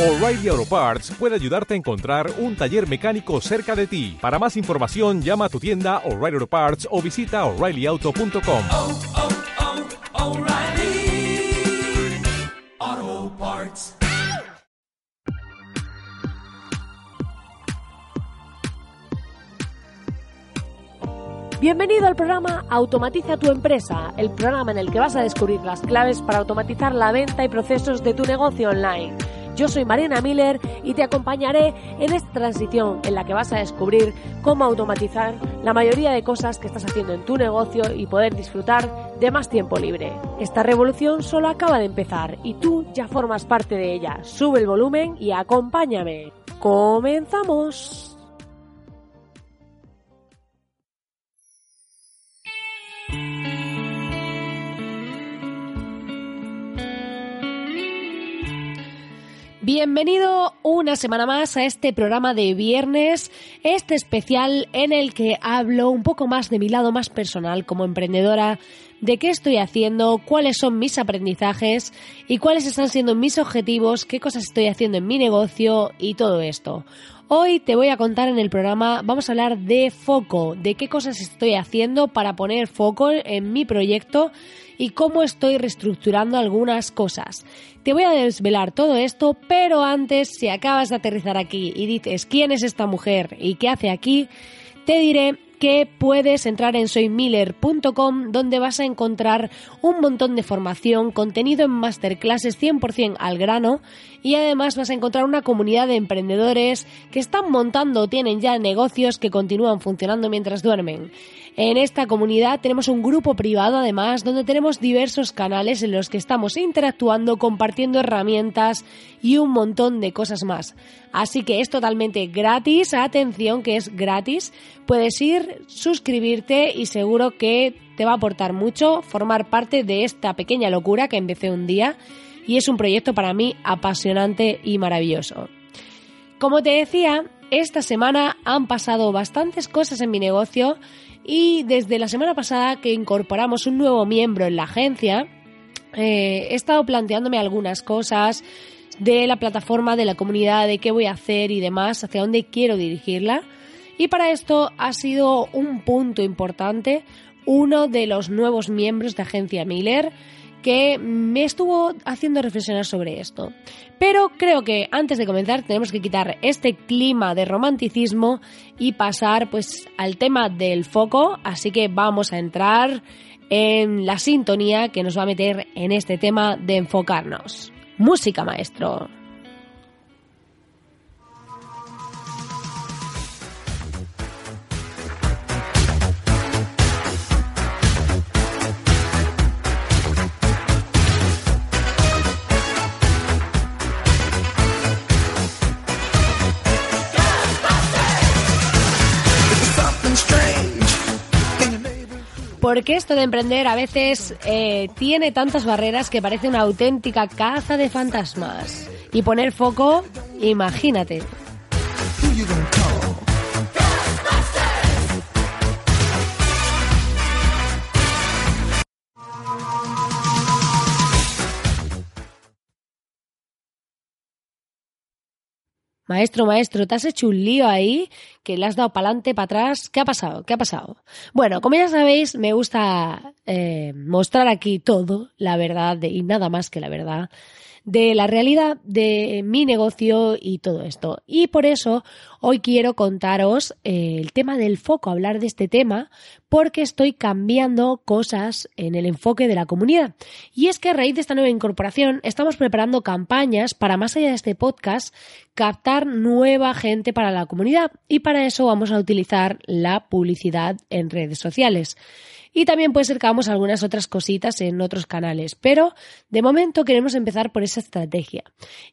O'Reilly Auto Parts puede ayudarte a encontrar un taller mecánico cerca de ti. Para más información, llama a tu tienda O'Reilly Auto Parts o visita oreillyauto.com. oh, oh, Parts. Bienvenido al programa Automatiza tu empresa, el programa en el que vas a descubrir las claves para automatizar la venta y procesos de tu negocio online. Yo soy Mariana Miller y te acompañaré en esta transición en la que vas a descubrir cómo automatizar la mayoría de cosas que estás haciendo en tu negocio y poder disfrutar de más tiempo libre. Esta revolución solo acaba de empezar y tú ya formas parte de ella. Sube el volumen y acompáñame. ¡Comenzamos! Bienvenido una semana más a este programa de viernes, este especial en el que hablo un poco más de mi lado más personal como emprendedora, de qué estoy haciendo, cuáles son mis aprendizajes y cuáles están siendo mis objetivos, qué cosas estoy haciendo en mi negocio y todo esto. Hoy te voy a contar en el programa, vamos a hablar de foco, de qué cosas estoy haciendo para poner foco en mi proyecto y cómo estoy reestructurando algunas cosas. Te voy a desvelar todo esto, pero antes, si acabas de aterrizar aquí y dices quién es esta mujer y qué hace aquí, te diré que puedes entrar en soymiller.com donde vas a encontrar un montón de formación, contenido en masterclasses 100% al grano y además vas a encontrar una comunidad de emprendedores que están montando o tienen ya negocios que continúan funcionando mientras duermen. En esta comunidad tenemos un grupo privado además donde tenemos diversos canales en los que estamos interactuando, compartiendo herramientas y un montón de cosas más. Así que es totalmente gratis, atención que es gratis, puedes ir, suscribirte y seguro que te va a aportar mucho formar parte de esta pequeña locura que empecé un día y es un proyecto para mí apasionante y maravilloso. Como te decía, esta semana han pasado bastantes cosas en mi negocio y desde la semana pasada que incorporamos un nuevo miembro en la agencia, eh, he estado planteándome algunas cosas de la plataforma, de la comunidad, de qué voy a hacer y demás, hacia dónde quiero dirigirla. Y para esto ha sido un punto importante uno de los nuevos miembros de Agencia Miller que me estuvo haciendo reflexionar sobre esto. Pero creo que antes de comenzar tenemos que quitar este clima de romanticismo y pasar pues al tema del foco, así que vamos a entrar en la sintonía que nos va a meter en este tema de enfocarnos. Música, maestro. Porque esto de emprender a veces eh, tiene tantas barreras que parece una auténtica caza de fantasmas. Y poner foco, imagínate. Maestro, maestro, te has hecho un lío ahí, que le has dado para adelante, para atrás. ¿Qué ha pasado? ¿Qué ha pasado? Bueno, como ya sabéis, me gusta eh, mostrar aquí todo, la verdad, y nada más que la verdad, de la realidad de mi negocio y todo esto. Y por eso hoy quiero contaros eh, el tema del foco, hablar de este tema, porque estoy cambiando cosas en el enfoque de la comunidad. Y es que a raíz de esta nueva incorporación estamos preparando campañas para, más allá de este podcast, captar nueva gente para la comunidad. Y para eso vamos a utilizar la publicidad en redes sociales. Y también puede ser que hagamos algunas otras cositas en otros canales, pero de momento queremos empezar por esa estrategia.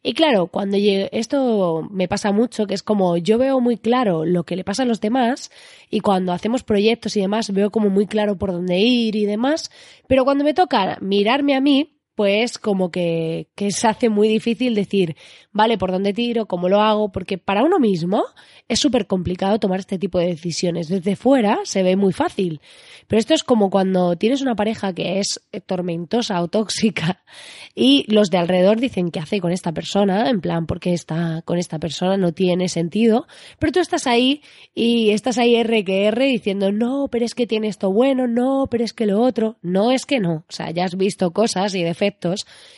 Y claro, cuando llegue, esto me pasa mucho, que es como yo veo muy claro lo que le pasa a los demás y cuando hacemos proyectos y demás veo como muy claro por dónde ir y demás, pero cuando me toca mirarme a mí, pues como que, que se hace muy difícil decir, vale, ¿por dónde tiro? ¿Cómo lo hago? Porque para uno mismo es súper complicado tomar este tipo de decisiones. Desde fuera se ve muy fácil. Pero esto es como cuando tienes una pareja que es tormentosa o tóxica y los de alrededor dicen qué hace con esta persona, en plan, porque está con esta persona no tiene sentido, pero tú estás ahí y estás ahí R que R diciendo, no, pero es que tiene esto bueno, no, pero es que lo otro, no es que no. O sea, ya has visto cosas y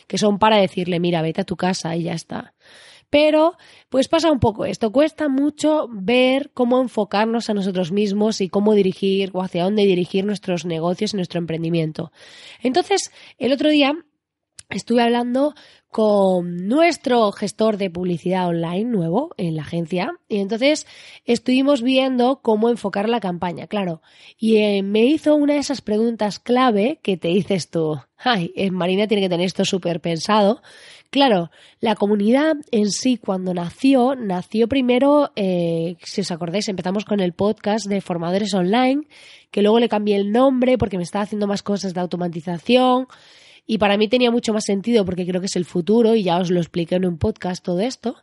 que son para decirle, mira, vete a tu casa y ya está. Pero, pues pasa un poco esto. Cuesta mucho ver cómo enfocarnos a nosotros mismos y cómo dirigir o hacia dónde dirigir nuestros negocios y nuestro emprendimiento. Entonces, el otro día estuve hablando con nuestro gestor de publicidad online nuevo en la agencia y entonces estuvimos viendo cómo enfocar la campaña, claro. Y eh, me hizo una de esas preguntas clave que te dices tú, ay, eh, Marina tiene que tener esto súper pensado. Claro, la comunidad en sí cuando nació, nació primero, eh, si os acordáis, empezamos con el podcast de formadores online, que luego le cambié el nombre porque me estaba haciendo más cosas de automatización y para mí tenía mucho más sentido porque creo que es el futuro y ya os lo expliqué en un podcast todo esto.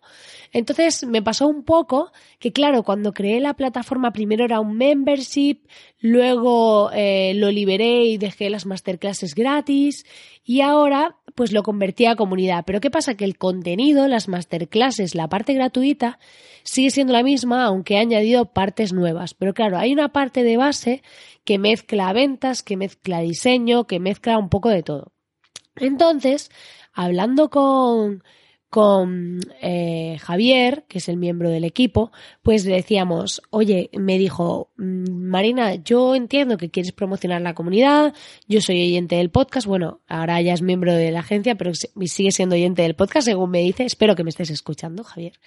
Entonces me pasó un poco que claro, cuando creé la plataforma primero era un membership, luego eh, lo liberé y dejé las masterclasses gratis y ahora pues lo convertí a comunidad. Pero ¿qué pasa? Que el contenido, las masterclasses, la parte gratuita, sigue siendo la misma, aunque he añadido partes nuevas. Pero claro, hay una parte de base que mezcla ventas, que mezcla diseño, que mezcla un poco de todo. Entonces, hablando con, con eh, Javier, que es el miembro del equipo, pues le decíamos, oye, me dijo, mm, Marina, yo entiendo que quieres promocionar la comunidad, yo soy oyente del podcast, bueno, ahora ya es miembro de la agencia, pero sigue siendo oyente del podcast, según me dice, espero que me estés escuchando, Javier.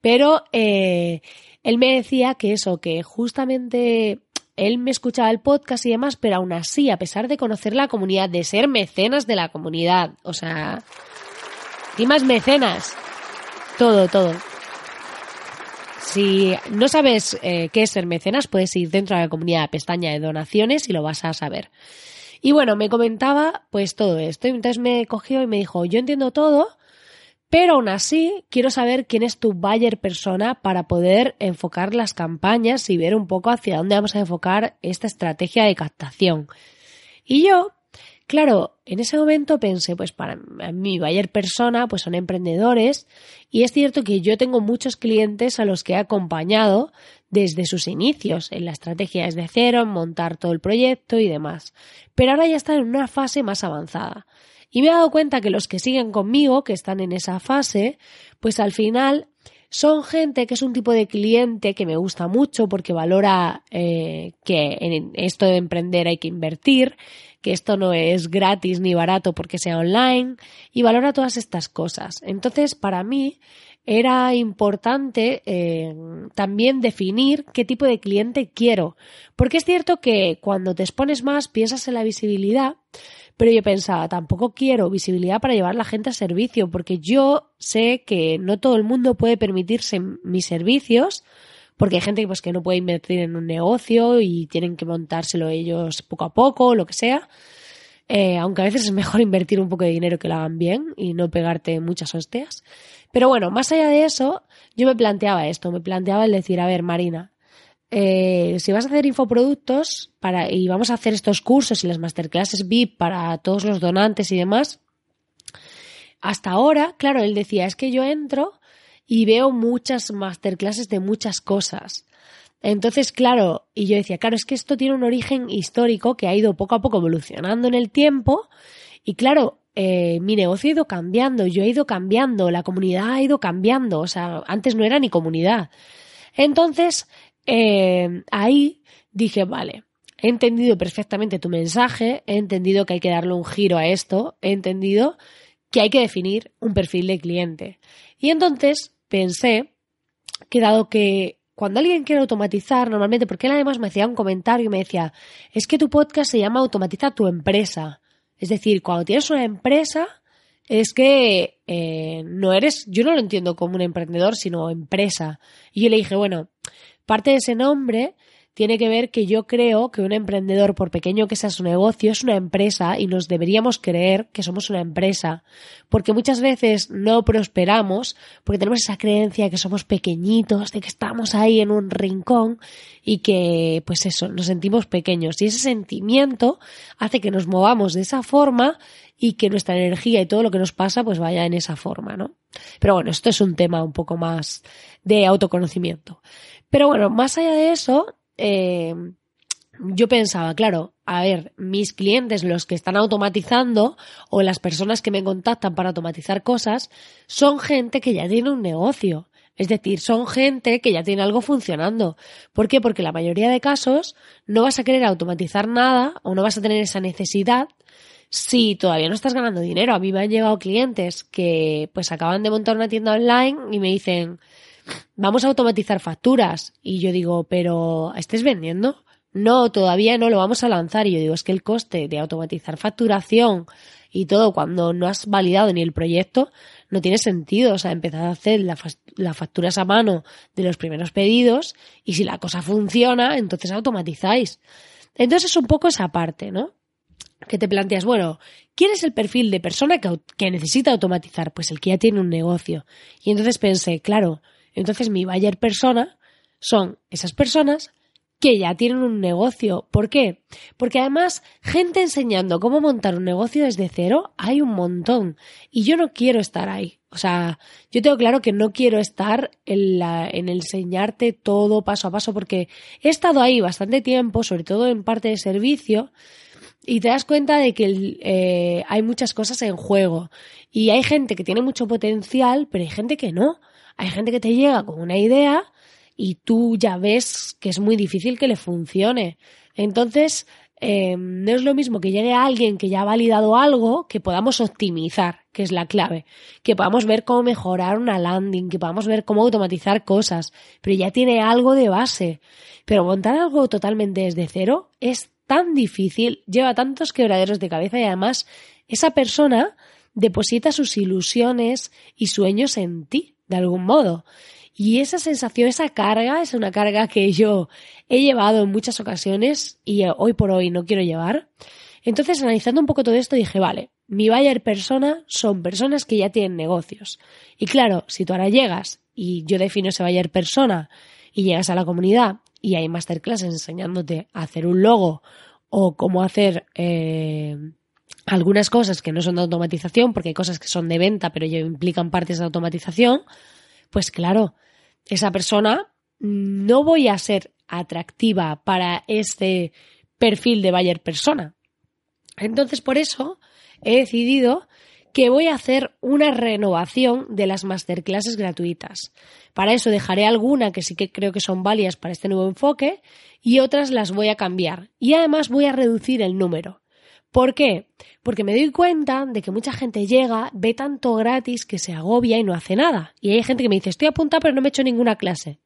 Pero eh, él me decía que eso, que justamente él me escuchaba el podcast y demás, pero aún así, a pesar de conocer la comunidad, de ser mecenas de la comunidad, o sea, y más mecenas, todo, todo. Si no sabes eh, qué es ser mecenas, puedes ir dentro de la comunidad pestaña de donaciones y lo vas a saber. Y bueno, me comentaba pues todo esto. Y entonces me cogió y me dijo, yo entiendo todo, pero aún así, quiero saber quién es tu buyer persona para poder enfocar las campañas y ver un poco hacia dónde vamos a enfocar esta estrategia de captación. Y yo, claro, en ese momento pensé, pues para mi buyer persona, pues son emprendedores y es cierto que yo tengo muchos clientes a los que he acompañado desde sus inicios en la estrategia desde cero, en montar todo el proyecto y demás. Pero ahora ya están en una fase más avanzada. Y me he dado cuenta que los que siguen conmigo, que están en esa fase, pues al final son gente que es un tipo de cliente que me gusta mucho porque valora eh, que en esto de emprender hay que invertir, que esto no es gratis ni barato porque sea online y valora todas estas cosas. Entonces, para mí era importante eh, también definir qué tipo de cliente quiero, porque es cierto que cuando te expones más piensas en la visibilidad, pero yo pensaba, tampoco quiero visibilidad para llevar la gente a servicio, porque yo sé que no todo el mundo puede permitirse mis servicios, porque hay gente pues, que no puede invertir en un negocio y tienen que montárselo ellos poco a poco, lo que sea. Eh, aunque a veces es mejor invertir un poco de dinero que lo hagan bien y no pegarte muchas hostias. Pero bueno, más allá de eso, yo me planteaba esto, me planteaba el decir, a ver, Marina, eh, si vas a hacer infoproductos para, y vamos a hacer estos cursos y las masterclasses VIP para todos los donantes y demás, hasta ahora, claro, él decía, es que yo entro y veo muchas masterclasses de muchas cosas. Entonces, claro, y yo decía, claro, es que esto tiene un origen histórico que ha ido poco a poco evolucionando en el tiempo y claro, eh, mi negocio ha ido cambiando, yo he ido cambiando, la comunidad ha ido cambiando, o sea, antes no era ni comunidad. Entonces, eh, ahí dije, vale, he entendido perfectamente tu mensaje, he entendido que hay que darle un giro a esto, he entendido que hay que definir un perfil de cliente. Y entonces pensé que dado que cuando alguien quiere automatizar, normalmente, porque él además me hacía un comentario y me decía, es que tu podcast se llama Automatiza tu empresa. Es decir, cuando tienes una empresa, es que eh, no eres, yo no lo entiendo como un emprendedor, sino empresa. Y yo le dije, bueno, parte de ese nombre tiene que ver que yo creo que un emprendedor, por pequeño que sea su negocio, es una empresa y nos deberíamos creer que somos una empresa. Porque muchas veces no prosperamos porque tenemos esa creencia que somos pequeñitos, de que estamos ahí en un rincón y que, pues eso, nos sentimos pequeños. Y ese sentimiento hace que nos movamos de esa forma y que nuestra energía y todo lo que nos pasa pues vaya en esa forma, ¿no? Pero bueno, esto es un tema un poco más de autoconocimiento. Pero bueno, más allá de eso, eh, yo pensaba, claro, a ver, mis clientes, los que están automatizando o las personas que me contactan para automatizar cosas, son gente que ya tiene un negocio. Es decir, son gente que ya tiene algo funcionando. ¿Por qué? Porque la mayoría de casos no vas a querer automatizar nada o no vas a tener esa necesidad si todavía no estás ganando dinero. A mí me han llegado clientes que pues acaban de montar una tienda online y me dicen, vamos a automatizar facturas. Y yo digo, pero ¿estés vendiendo? No, todavía no lo vamos a lanzar. Y yo digo, es que el coste de automatizar facturación y todo cuando no has validado ni el proyecto no tiene sentido. O sea, empezar a hacer las facturas a mano de los primeros pedidos y si la cosa funciona, entonces automatizáis. Entonces es un poco esa parte, ¿no? Que te planteas, bueno, ¿quién es el perfil de persona que, que necesita automatizar? Pues el que ya tiene un negocio. Y entonces pensé, claro, entonces mi buyer persona son esas personas que ya tienen un negocio. ¿Por qué? Porque además, gente enseñando cómo montar un negocio desde cero, hay un montón. Y yo no quiero estar ahí. O sea, yo tengo claro que no quiero estar en, la, en enseñarte todo paso a paso, porque he estado ahí bastante tiempo, sobre todo en parte de servicio, y te das cuenta de que eh, hay muchas cosas en juego. Y hay gente que tiene mucho potencial, pero hay gente que no. Hay gente que te llega con una idea y tú ya ves que es muy difícil que le funcione. Entonces, eh, no es lo mismo que llegue alguien que ya ha validado algo que podamos optimizar, que es la clave, que podamos ver cómo mejorar una landing, que podamos ver cómo automatizar cosas, pero ya tiene algo de base. Pero montar algo totalmente desde cero es tan difícil, lleva tantos quebraderos de cabeza y además esa persona deposita sus ilusiones y sueños en ti de algún modo. Y esa sensación, esa carga, es una carga que yo he llevado en muchas ocasiones y hoy por hoy no quiero llevar. Entonces, analizando un poco todo esto, dije, vale, mi buyer persona son personas que ya tienen negocios. Y claro, si tú ahora llegas y yo defino ese buyer persona y llegas a la comunidad y hay masterclasses enseñándote a hacer un logo o cómo hacer eh, algunas cosas que no son de automatización, porque hay cosas que son de venta, pero ya implican partes de automatización, pues claro, esa persona no voy a ser atractiva para este perfil de buyer persona. Entonces, por eso he decidido que voy a hacer una renovación de las masterclasses gratuitas. Para eso dejaré alguna que sí que creo que son válidas para este nuevo enfoque y otras las voy a cambiar. Y además voy a reducir el número. ¿Por qué? Porque me doy cuenta de que mucha gente llega, ve tanto gratis que se agobia y no hace nada. Y hay gente que me dice, estoy apuntada pero no me he hecho ninguna clase.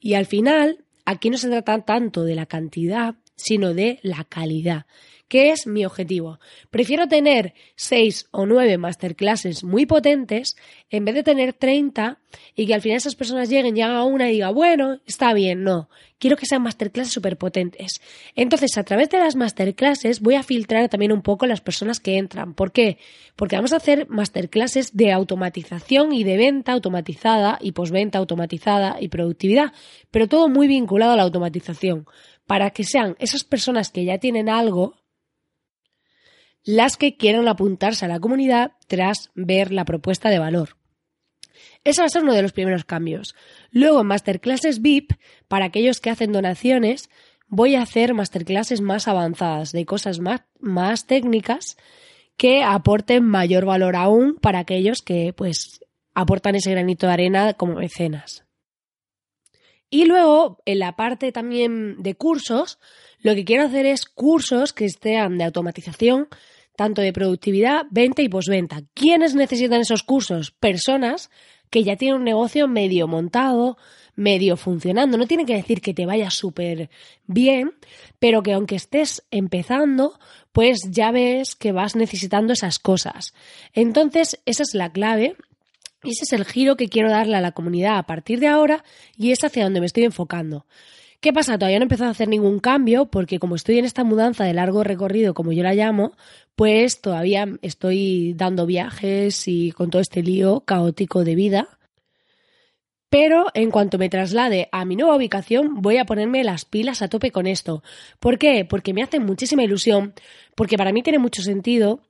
Y al final, aquí no se trata tanto de la cantidad, sino de la calidad. ¿Qué es mi objetivo? Prefiero tener 6 o 9 masterclasses muy potentes en vez de tener 30 y que al final esas personas lleguen, lleguen a una y diga, bueno, está bien, no. Quiero que sean masterclasses súper potentes. Entonces, a través de las masterclasses voy a filtrar también un poco las personas que entran. ¿Por qué? Porque vamos a hacer masterclasses de automatización y de venta automatizada y posventa automatizada y productividad, pero todo muy vinculado a la automatización para que sean esas personas que ya tienen algo las que quieran apuntarse a la comunidad tras ver la propuesta de valor. Ese va a ser uno de los primeros cambios. Luego, en masterclasses VIP, para aquellos que hacen donaciones, voy a hacer masterclasses más avanzadas, de cosas más, más técnicas que aporten mayor valor aún para aquellos que pues aportan ese granito de arena como mecenas. Y luego, en la parte también de cursos, lo que quiero hacer es cursos que estén de automatización, tanto de productividad, venta y posventa. ¿Quiénes necesitan esos cursos? Personas que ya tienen un negocio medio montado, medio funcionando. No tiene que decir que te vaya súper bien, pero que aunque estés empezando, pues ya ves que vas necesitando esas cosas. Entonces, esa es la clave. Ese es el giro que quiero darle a la comunidad a partir de ahora y es hacia donde me estoy enfocando. ¿Qué pasa? Todavía no he empezado a hacer ningún cambio porque como estoy en esta mudanza de largo recorrido, como yo la llamo, pues todavía estoy dando viajes y con todo este lío caótico de vida. Pero en cuanto me traslade a mi nueva ubicación, voy a ponerme las pilas a tope con esto. ¿Por qué? Porque me hace muchísima ilusión, porque para mí tiene mucho sentido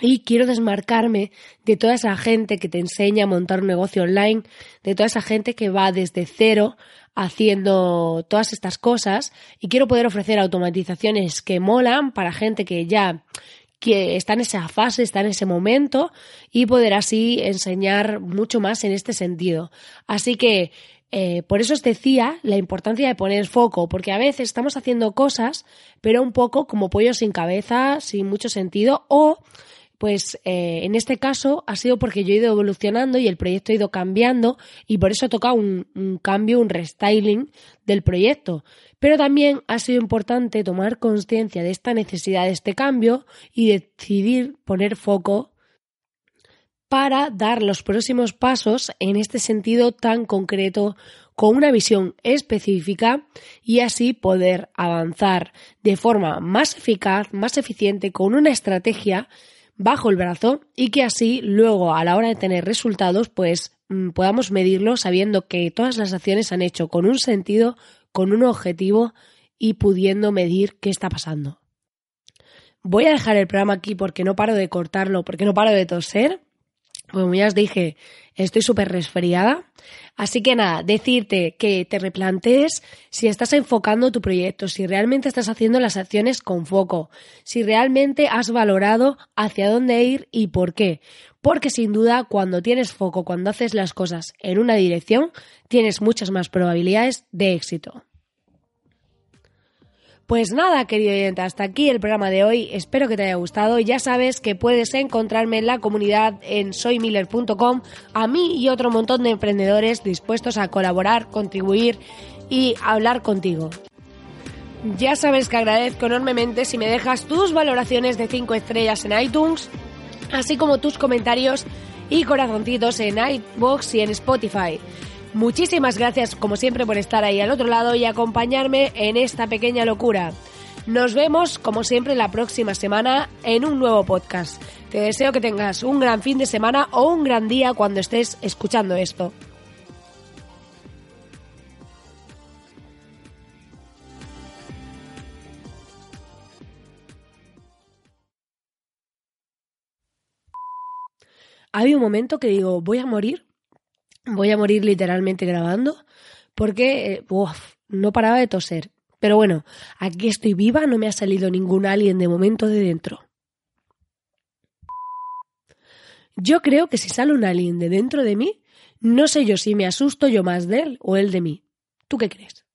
y quiero desmarcarme de toda esa gente que te enseña a montar un negocio online, de toda esa gente que va desde cero haciendo todas estas cosas y quiero poder ofrecer automatizaciones que molan para gente que ya que está en esa fase, está en ese momento y poder así enseñar mucho más en este sentido. Así que eh, por eso os decía la importancia de poner foco, porque a veces estamos haciendo cosas, pero un poco como pollo sin cabeza, sin mucho sentido, o pues eh, en este caso ha sido porque yo he ido evolucionando y el proyecto ha ido cambiando y por eso ha tocado un, un cambio, un restyling del proyecto. Pero también ha sido importante tomar conciencia de esta necesidad de este cambio y decidir poner foco para dar los próximos pasos en este sentido tan concreto con una visión específica y así poder avanzar de forma más eficaz, más eficiente, con una estrategia bajo el brazo y que así luego a la hora de tener resultados pues mm, podamos medirlo sabiendo que todas las acciones se han hecho con un sentido, con un objetivo y pudiendo medir qué está pasando. Voy a dejar el programa aquí porque no paro de cortarlo, porque no paro de toser. Como ya os dije, estoy súper resfriada. Así que nada, decirte que te replantees si estás enfocando tu proyecto, si realmente estás haciendo las acciones con foco, si realmente has valorado hacia dónde ir y por qué. Porque sin duda cuando tienes foco, cuando haces las cosas en una dirección, tienes muchas más probabilidades de éxito. Pues nada, querido oyente, hasta aquí el programa de hoy. Espero que te haya gustado. Ya sabes que puedes encontrarme en la comunidad en soymiller.com a mí y otro montón de emprendedores dispuestos a colaborar, contribuir y hablar contigo. Ya sabes que agradezco enormemente si me dejas tus valoraciones de 5 estrellas en iTunes, así como tus comentarios y corazoncitos en iBox y en Spotify. Muchísimas gracias, como siempre, por estar ahí al otro lado y acompañarme en esta pequeña locura. Nos vemos, como siempre, la próxima semana en un nuevo podcast. Te deseo que tengas un gran fin de semana o un gran día cuando estés escuchando esto. Hay un momento que digo, voy a morir Voy a morir literalmente grabando porque eh, uf, no paraba de toser. Pero bueno, aquí estoy viva, no me ha salido ningún alien de momento de dentro. Yo creo que si sale un alien de dentro de mí, no sé yo si me asusto yo más de él o él de mí. ¿Tú qué crees?